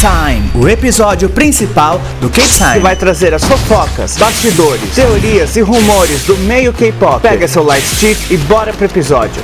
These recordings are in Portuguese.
K-Time, o episódio principal do K-Time. Que vai trazer as fofocas, bastidores, teorias e rumores do meio K-pop. Pega seu light stick e bora pro episódio.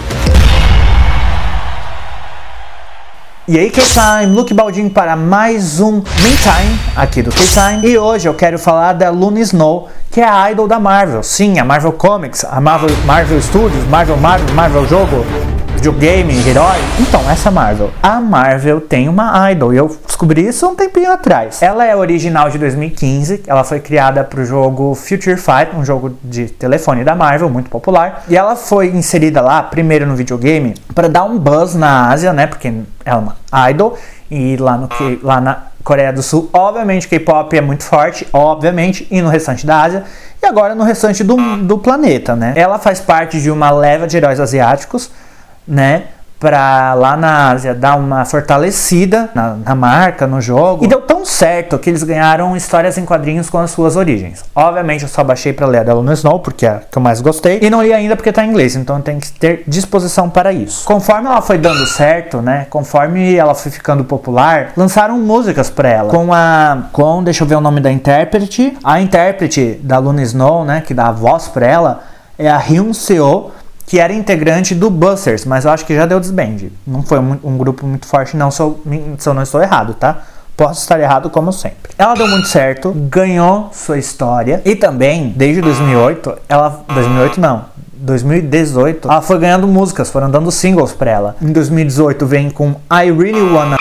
E aí, K-Time, Luke Baldin para mais um Main Time aqui do K-Time. E hoje eu quero falar da Luna Snow, que é a idol da Marvel. Sim, a Marvel Comics, a Marvel, Marvel Studios, Marvel Marvel, Marvel Jogo videogame, herói. Então, essa Marvel. A Marvel tem uma idol e eu descobri isso um tempinho atrás. Ela é original de 2015, ela foi criada para o jogo Future Fight, um jogo de telefone da Marvel, muito popular. E ela foi inserida lá, primeiro no videogame, para dar um buzz na Ásia, né? Porque ela é uma idol. E lá, no, lá na Coreia do Sul, obviamente, K-pop é muito forte, obviamente, e no restante da Ásia e agora no restante do, do planeta, né? Ela faz parte de uma leva de heróis asiáticos né? Pra lá na Ásia dar uma fortalecida na, na, marca, no jogo. E deu tão certo que eles ganharam histórias em quadrinhos com as suas origens. Obviamente eu só baixei pra ler a da Luna Snow, porque é a que eu mais gostei. E não li ainda porque tá em inglês, então tem que ter disposição para isso. Conforme ela foi dando certo, né? Conforme ela foi ficando popular, lançaram músicas pra ela. Com a. Com, deixa eu ver o nome da intérprete. A intérprete da Luna Snow, né? Que dá a voz pra ela, é a Hyun Seo que era integrante do Busters, mas eu acho que já deu desband. Não foi um, grupo muito forte, não, se eu, se eu não estou errado, tá? Posso estar errado como sempre. Ela deu muito certo, ganhou sua história e também, desde 2008, ela. 2008 não. 2018, ela foi ganhando músicas, foram dando singles pra ela. Em 2018 vem com I Really Wanna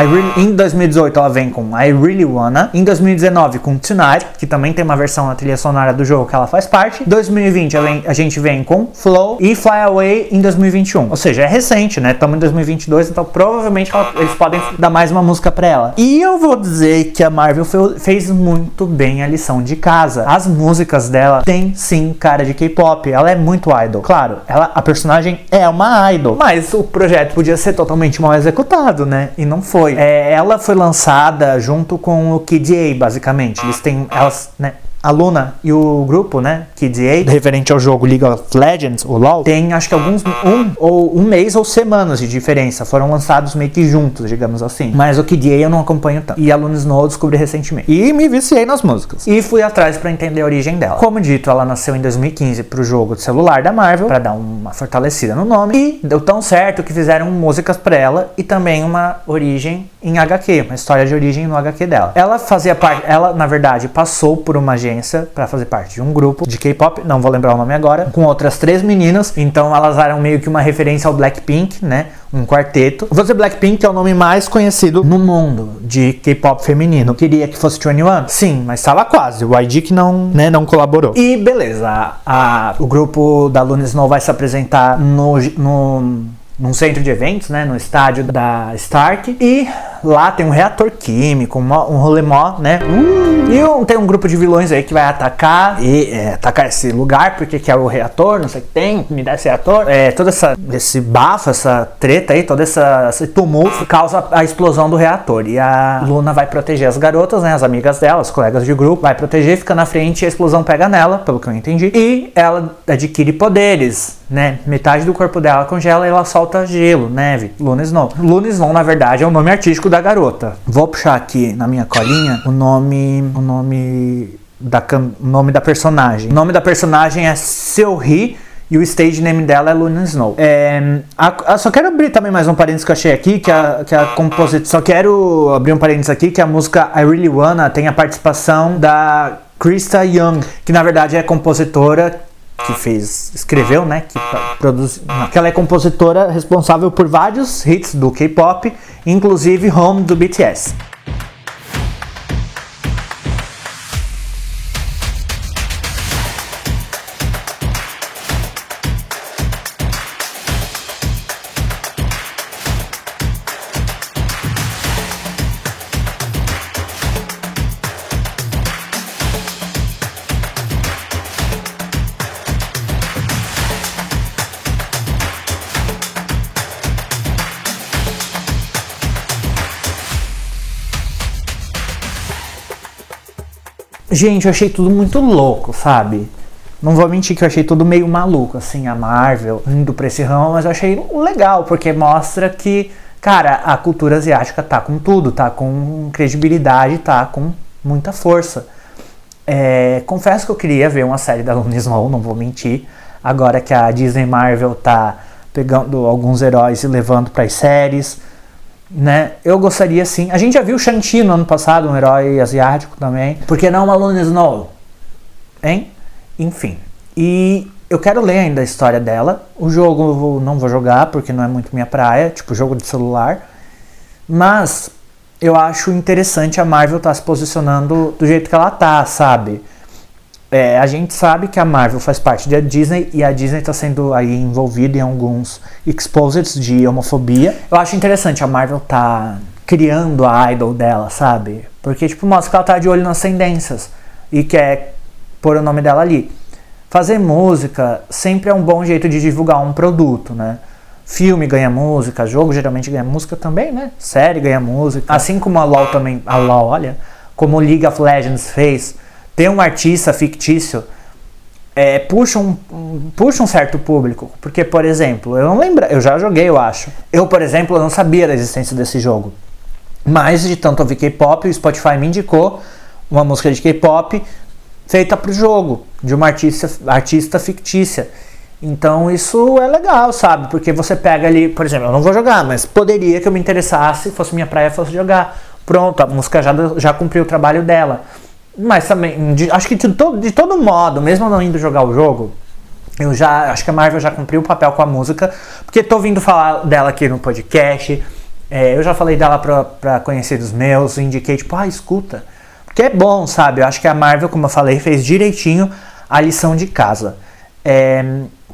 really, em 2018 ela vem com I Really Wanna. Em 2019 com Tonight, que também tem uma versão na trilha sonora do jogo que ela faz parte. Em 2020 a gente vem com Flow e Fly Away em 2021. Ou seja, é recente, né? Estamos em 2022, então provavelmente ela, eles podem dar mais uma música pra ela. E eu vou dizer que a Marvel fez muito bem a lição de casa. As músicas dela têm sim cara de K-pop. Ela é muito idol. Claro, ela, a personagem é uma idol. Mas o projeto podia ser totalmente mal executado, né? E não foi foi. É, ela foi lançada junto com o KDA, basicamente. Eles têm. Elas, né? A Luna e o grupo, né, KDA, referente ao jogo League of Legends, o LoL, tem acho que alguns um ou um mês ou semanas de diferença. Foram lançados meio que juntos, digamos assim. Mas o KDA eu não acompanho tanto. E a Luna Snow eu descobri recentemente. E me viciei nas músicas. E fui atrás para entender a origem dela. Como dito, ela nasceu em 2015 pro jogo de celular da Marvel, para dar uma fortalecida no nome. E deu tão certo que fizeram músicas para ela e também uma origem em HQ, uma história de origem no HQ dela. Ela fazia parte, ela na verdade passou por uma agência agência para fazer parte de um grupo de K-pop, não vou lembrar o nome agora, com outras três meninas. Então elas eram meio que uma referência ao Blackpink, né? Um quarteto. Dizer Blackpink é o nome mais conhecido no mundo de K-pop feminino. Queria que fosse 21? Sim, mas estava quase. O YG que não, né, não colaborou. E beleza, a, a, o grupo da Luna Snow vai se apresentar no, no num centro de eventos, né, no estádio da Stark. E lá tem um reator químico, um, um rolê mó, né? Uh, e um, tem um grupo de vilões aí que vai atacar e é, atacar esse lugar porque que é o reator, não sei o que tem, me dá esse reator. É, todo essa, esse bafo, essa treta aí, todo essa, esse tumulto causa a explosão do reator. E a Luna vai proteger as garotas, né, as amigas dela, as colegas de grupo, vai proteger, fica na frente e a explosão pega nela, pelo que eu entendi. E ela adquire poderes, né? Metade do corpo dela congela e ela solta solta gelo, neve, Luna Snow. Luna Snow, na verdade, é o nome artístico da garota. Vou puxar aqui na minha colinha o nome, o nome da o nome da personagem. O nome da personagem é Seohee e o stage name dela é Luna Snow. É, a, a, só quero abrir também mais um parênteses que eu achei aqui, que a, que a composição. Só quero abrir um parênteses aqui, que a música I Really Wanna tem a participação da Krista Young, que na verdade é compositora que fez, escreveu, né, que produz, que ela é compositora responsável por vários hits do K-pop, inclusive Home do BTS. Gente, eu achei tudo muito louco, sabe? Não vou mentir que eu achei tudo meio maluco, assim, a Marvel indo pra esse ramo, mas eu achei legal, porque mostra que cara, a cultura asiática tá com tudo, tá com credibilidade, tá com muita força. É, confesso que eu queria ver uma série da Luna Snow, não vou mentir. Agora que a Disney Marvel tá pegando alguns heróis e levando para as séries, né? Eu gostaria sim. A gente já viu Shang-Chi no ano passado, um herói asiático também. Por que não uma Luna Snow? Hein? Enfim. E eu quero ler ainda a história dela. O jogo eu não vou jogar porque não é muito minha praia, tipo jogo de celular. Mas eu acho interessante a Marvel estar tá se posicionando do jeito que ela tá, sabe? É, a gente sabe que a Marvel faz parte da Disney e a Disney está sendo aí envolvida em alguns exposits de homofobia. Eu acho interessante a Marvel tá criando a idol dela, sabe? Porque tipo mostra que ela tá de olho nas tendências e quer pôr o nome dela ali. Fazer música sempre é um bom jeito de divulgar um produto, né? Filme ganha música, jogo geralmente ganha música também, né? Série ganha música. Assim como a LoL também, a LoL, olha, como League of Legends fez, ter um artista fictício é, puxa, um, puxa um certo público. Porque, por exemplo, eu não lembro, eu já joguei, eu acho. Eu, por exemplo, não sabia da existência desse jogo. Mas de tanto ouvir K-pop, o Spotify me indicou uma música de K-pop feita para o jogo, de uma artista, artista fictícia. Então isso é legal, sabe? Porque você pega ali, por exemplo, eu não vou jogar, mas poderia que eu me interessasse, fosse minha praia, fosse jogar. Pronto, a música já, já cumpriu o trabalho dela. Mas também, de, acho que de todo, de todo modo, mesmo não indo jogar o jogo, eu já acho que a Marvel já cumpriu o papel com a música, porque tô vindo falar dela aqui no podcast. É, eu já falei dela pra, pra conhecidos meus, indiquei, tipo, ah, escuta. Porque é bom, sabe? Eu acho que a Marvel, como eu falei, fez direitinho a lição de casa. É,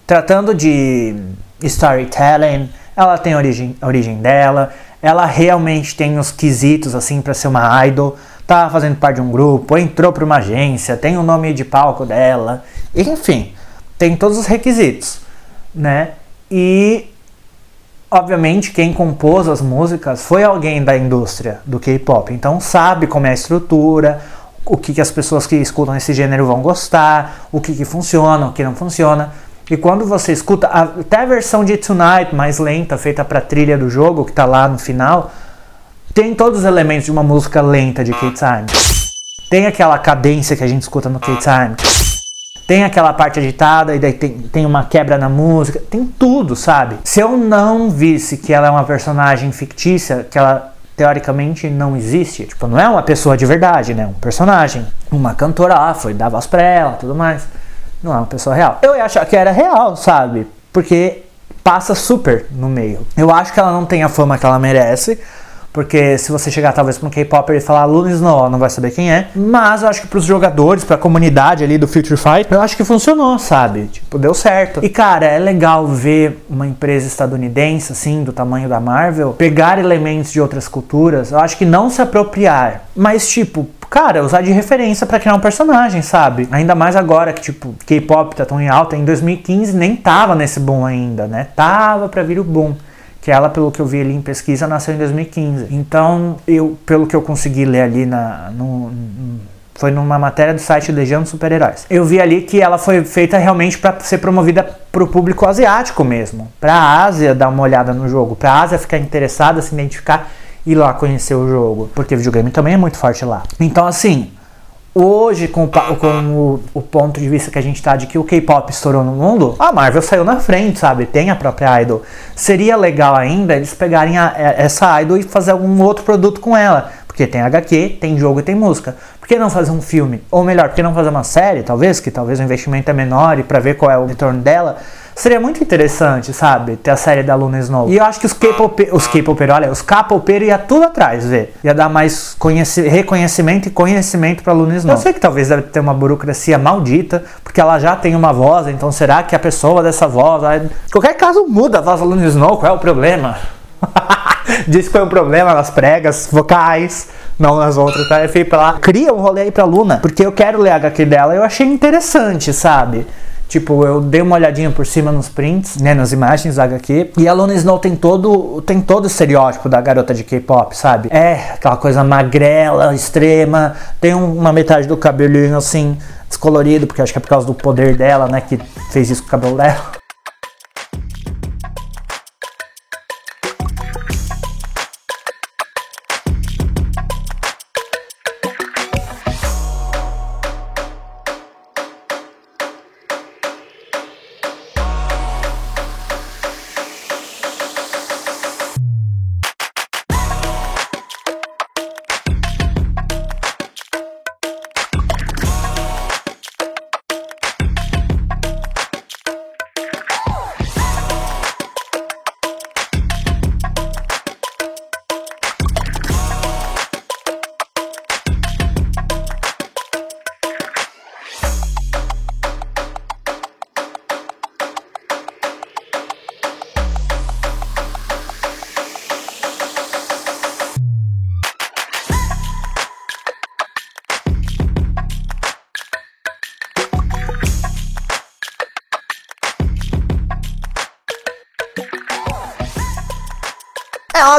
tratando de storytelling, ela tem a origem, a origem dela, ela realmente tem os quesitos assim para ser uma idol, tá fazendo parte de um grupo, entrou para uma agência, tem o nome de palco dela, enfim, tem todos os requisitos, né? E obviamente quem compôs as músicas foi alguém da indústria do K-pop, então sabe como é a estrutura, o que, que as pessoas que escutam esse gênero vão gostar, o que, que funciona, o que não funciona. E quando você escuta até a versão de Tonight mais lenta, feita para trilha do jogo, que está lá no final, tem todos os elementos de uma música lenta de K-Time. Tem aquela cadência que a gente escuta no K-Time. Tem aquela parte agitada e daí tem, tem uma quebra na música. Tem tudo, sabe? Se eu não visse que ela é uma personagem fictícia, que ela teoricamente não existe, tipo, não é uma pessoa de verdade, né? Um personagem. Uma cantora lá foi dar voz pra ela tudo mais não é uma pessoa real. Eu ia achar que era real, sabe? Porque passa super no meio. Eu acho que ela não tem a fama que ela merece. Porque se você chegar talvez para um K-Popper e falar Luna Snow, não vai saber quem é. Mas eu acho que para os jogadores, para a comunidade ali do Future Fight, eu acho que funcionou, sabe? Tipo, deu certo. E cara, é legal ver uma empresa estadunidense, assim, do tamanho da Marvel, pegar elementos de outras culturas. Eu acho que não se apropriar, mas tipo, cara, usar de referência para criar um personagem, sabe? Ainda mais agora que, tipo, K-pop tá tão em alta. Em 2015 nem tava nesse boom ainda, né? Tava para vir o boom. Que ela, pelo que eu vi ali em pesquisa, nasceu em 2015. Então, eu, pelo que eu consegui ler ali na, no, foi numa matéria do site Legião dos Super-Heróis. Eu vi ali que ela foi feita realmente para ser promovida para o público asiático mesmo, para a Ásia dar uma olhada no jogo, para a Ásia ficar interessada, se identificar ir lá conhecer o jogo, porque videogame também é muito forte lá. Então, assim, hoje, com, o, com o, o, ponto de vista que a gente tá de que o K-pop estourou no mundo, a Marvel saiu na frente, sabe? Tem a própria Idol. Seria legal ainda eles pegarem a, essa Idol e fazer algum outro produto com ela. Porque tem HQ, tem jogo e tem música. Por que não fazer um filme? Ou melhor, por que não fazer uma série, talvez? Que talvez o investimento é menor e para ver qual é o retorno dela Seria muito interessante, sabe? Ter a série da Luna Snow. E eu acho que os K-pop, os K-popeiros, olha, os K-popeiros ia tudo atrás, ver. Ia dar mais reconhecimento e conhecimento pra Luna Snow. Eu sei que talvez deve ter uma burocracia maldita, porque ela já tem uma voz, então será que a pessoa dessa voz. Vai... Qualquer caso, muda a voz da Luna Snow, qual é o problema? Diz que foi um problema nas pregas vocais, não nas outras, tá? É feio pra lá. Cria um rolê aí pra Luna, porque eu quero ler a HQ dela eu achei interessante, sabe? Tipo, eu dei uma olhadinha por cima nos prints, né, nas imagens da HQ, e a Luna Snow tem todo, tem todo o estereótipo da garota de K-pop, sabe? É aquela coisa magrela, extrema, tem uma metade do cabelinho assim descolorido, porque acho que é por causa do poder dela, né, que fez isso com o cabelo dela.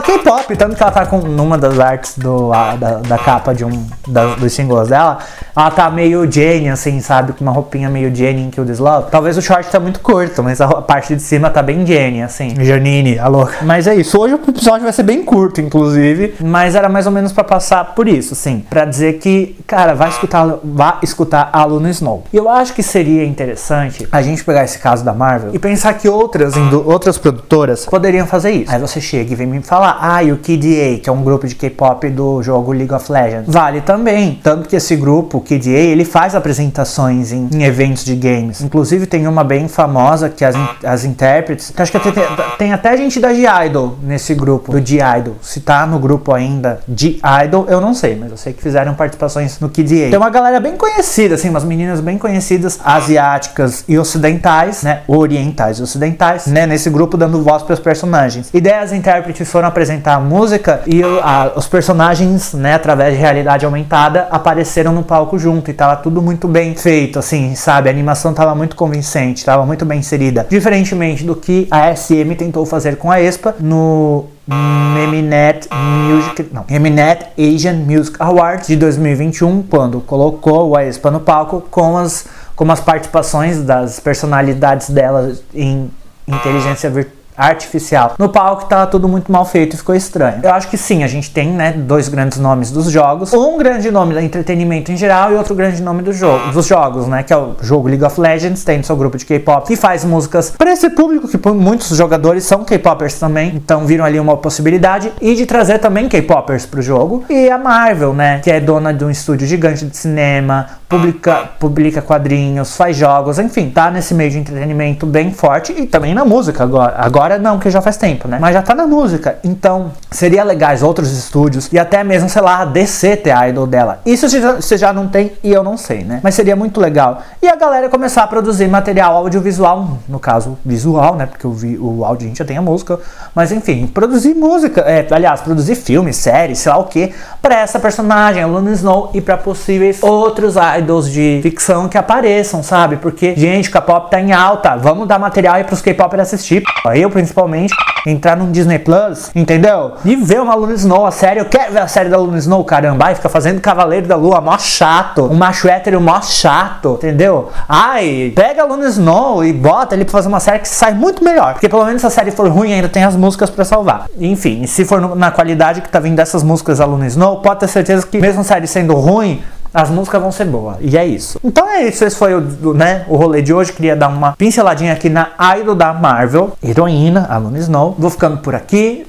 K-pop, tanto que ela tá com numa das artes do, a, da, da, capa de um da, dos singles dela, ela tá meio Jane, assim, sabe? Com uma roupinha meio Jane em Kill This Love. Talvez o short tá muito curto, mas a, parte de cima tá bem Jane, assim. Janine, a louca. Mas é isso. Hoje o episódio vai ser bem curto, inclusive. Mas era mais ou menos para passar por isso, assim. para dizer que, cara, vai escutar, vá escutar a Luna Snow. E eu acho que seria interessante a gente pegar esse caso da Marvel e pensar que outras, outras produtoras poderiam fazer isso. Aí você chega e vem me falar, ah, e o KDA, que é um grupo de K-pop do jogo League of Legends. Vale também. Tanto que esse grupo, o KDA, ele faz apresentações em, em eventos de games. Inclusive tem uma bem famosa que as, as intérpretes. Acho que tem, tem até gente da G-Idol nesse grupo, do G-Idol. Se tá no grupo ainda G-Idol, eu não sei, mas eu sei que fizeram participações no KDA. Tem uma galera bem conhecida, assim, umas meninas bem conhecidas, asiáticas e ocidentais, né? Orientais e ocidentais, né? Nesse grupo dando voz para os personagens. E daí as intérpretes foram apresentar a música e a, os personagens, né, através de realidade aumentada, apareceram no palco junto e tava tudo muito bem feito, assim, sabe? A animação tava muito convincente, tava muito bem inserida. Diferentemente do que a SM tentou fazer com a ESPA no Mnet Music, não, Mnet Asian Music Awards de 2021, quando colocou a ESPA no palco com as, com as participações das personalidades dela em inteligência virtual artificial. No palco tava tudo muito mal feito e ficou estranho. Eu acho que sim, a gente tem, né, dois grandes nomes dos jogos. Um grande nome do entretenimento em geral e outro grande nome do jogo, dos jogos, né, que é o jogo League of Legends, tem seu grupo de K-pop que faz músicas para esse público que muitos jogadores são K-popers também, então viram ali uma possibilidade e de trazer também K-popers pro jogo. E a Marvel, né, que é dona de um estúdio gigante de cinema, publica, publica quadrinhos, faz jogos, enfim, tá nesse meio de entretenimento bem forte e também na música agora. Agora Agora não, porque já faz tempo, né? Mas já tá na música. Então, seria legais outros estúdios e até mesmo, sei lá, a DC ter a idol dela. Isso você já não tem e eu não sei, né? Mas seria muito legal. E a galera começar a produzir material audiovisual, no caso, visual, né? Porque o, vi, o áudio a gente já tem a música. Mas enfim, produzir música, é, aliás, produzir filmes, séries, sei lá o que, pra essa personagem, a Luna Snow, e pra possíveis outros idols de ficção que apareçam, sabe? Porque, gente, K-pop tá em alta. Vamos dar material aí pros K-popers assistir. Eu, principalmente, entrar num Disney Plus, entendeu? E ver uma Luna Snow, a série. Eu quero ver a série da Luna Snow, caramba. Ai, fica fazendo Cavaleiro da Lua, mó chato. Um macho hétero mó chato, entendeu? Ai, pega a Luna Snow e bota ele pra fazer uma série que sai muito melhor. Porque pelo menos se a série for ruim, ainda tem as músicas para salvar. Enfim, se for na qualidade que tá vindo dessas músicas da Luna Snow, pode ter certeza que mesmo a série sendo ruim, as músicas vão ser boas. E é isso. Então é isso. Esse foi o, né, o rolê de hoje. Queria dar uma pinceladinha aqui na idol da Marvel, heroína, a Snow. Vou ficando por aqui.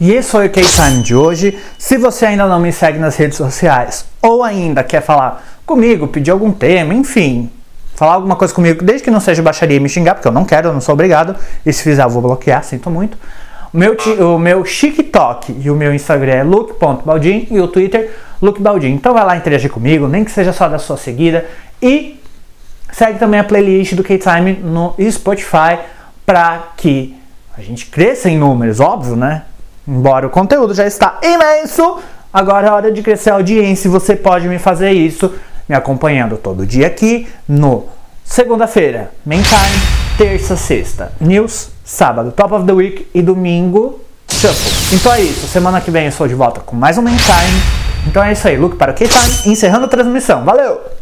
E esse foi o K-Time de hoje. Se você ainda não me segue nas redes sociais ou ainda quer falar comigo, pedir algum tema, enfim, falar alguma coisa comigo, desde que não seja baixaria e me xingar, porque eu não quero, eu não sou obrigado. E se fizer, eu vou bloquear, sinto muito. O meu, o meu TikTok e o meu Instagram é look.baldin e o Twitter Luke Baldin. Então vai lá interagir comigo, nem que seja só da sua seguida. E segue também a playlist do K-Time no Spotify para que a gente cresça em números, óbvio, né? Embora o conteúdo já está imenso, agora é hora de crescer a audiência e você pode me fazer isso me acompanhando todo dia aqui no segunda-feira, Main Time, terça, sexta, News, sábado, Top of the Week e domingo, Shuffle. Então é isso, semana que vem eu sou de volta com mais um Main Time então é isso aí, look para o K-Time, encerrando a transmissão. Valeu!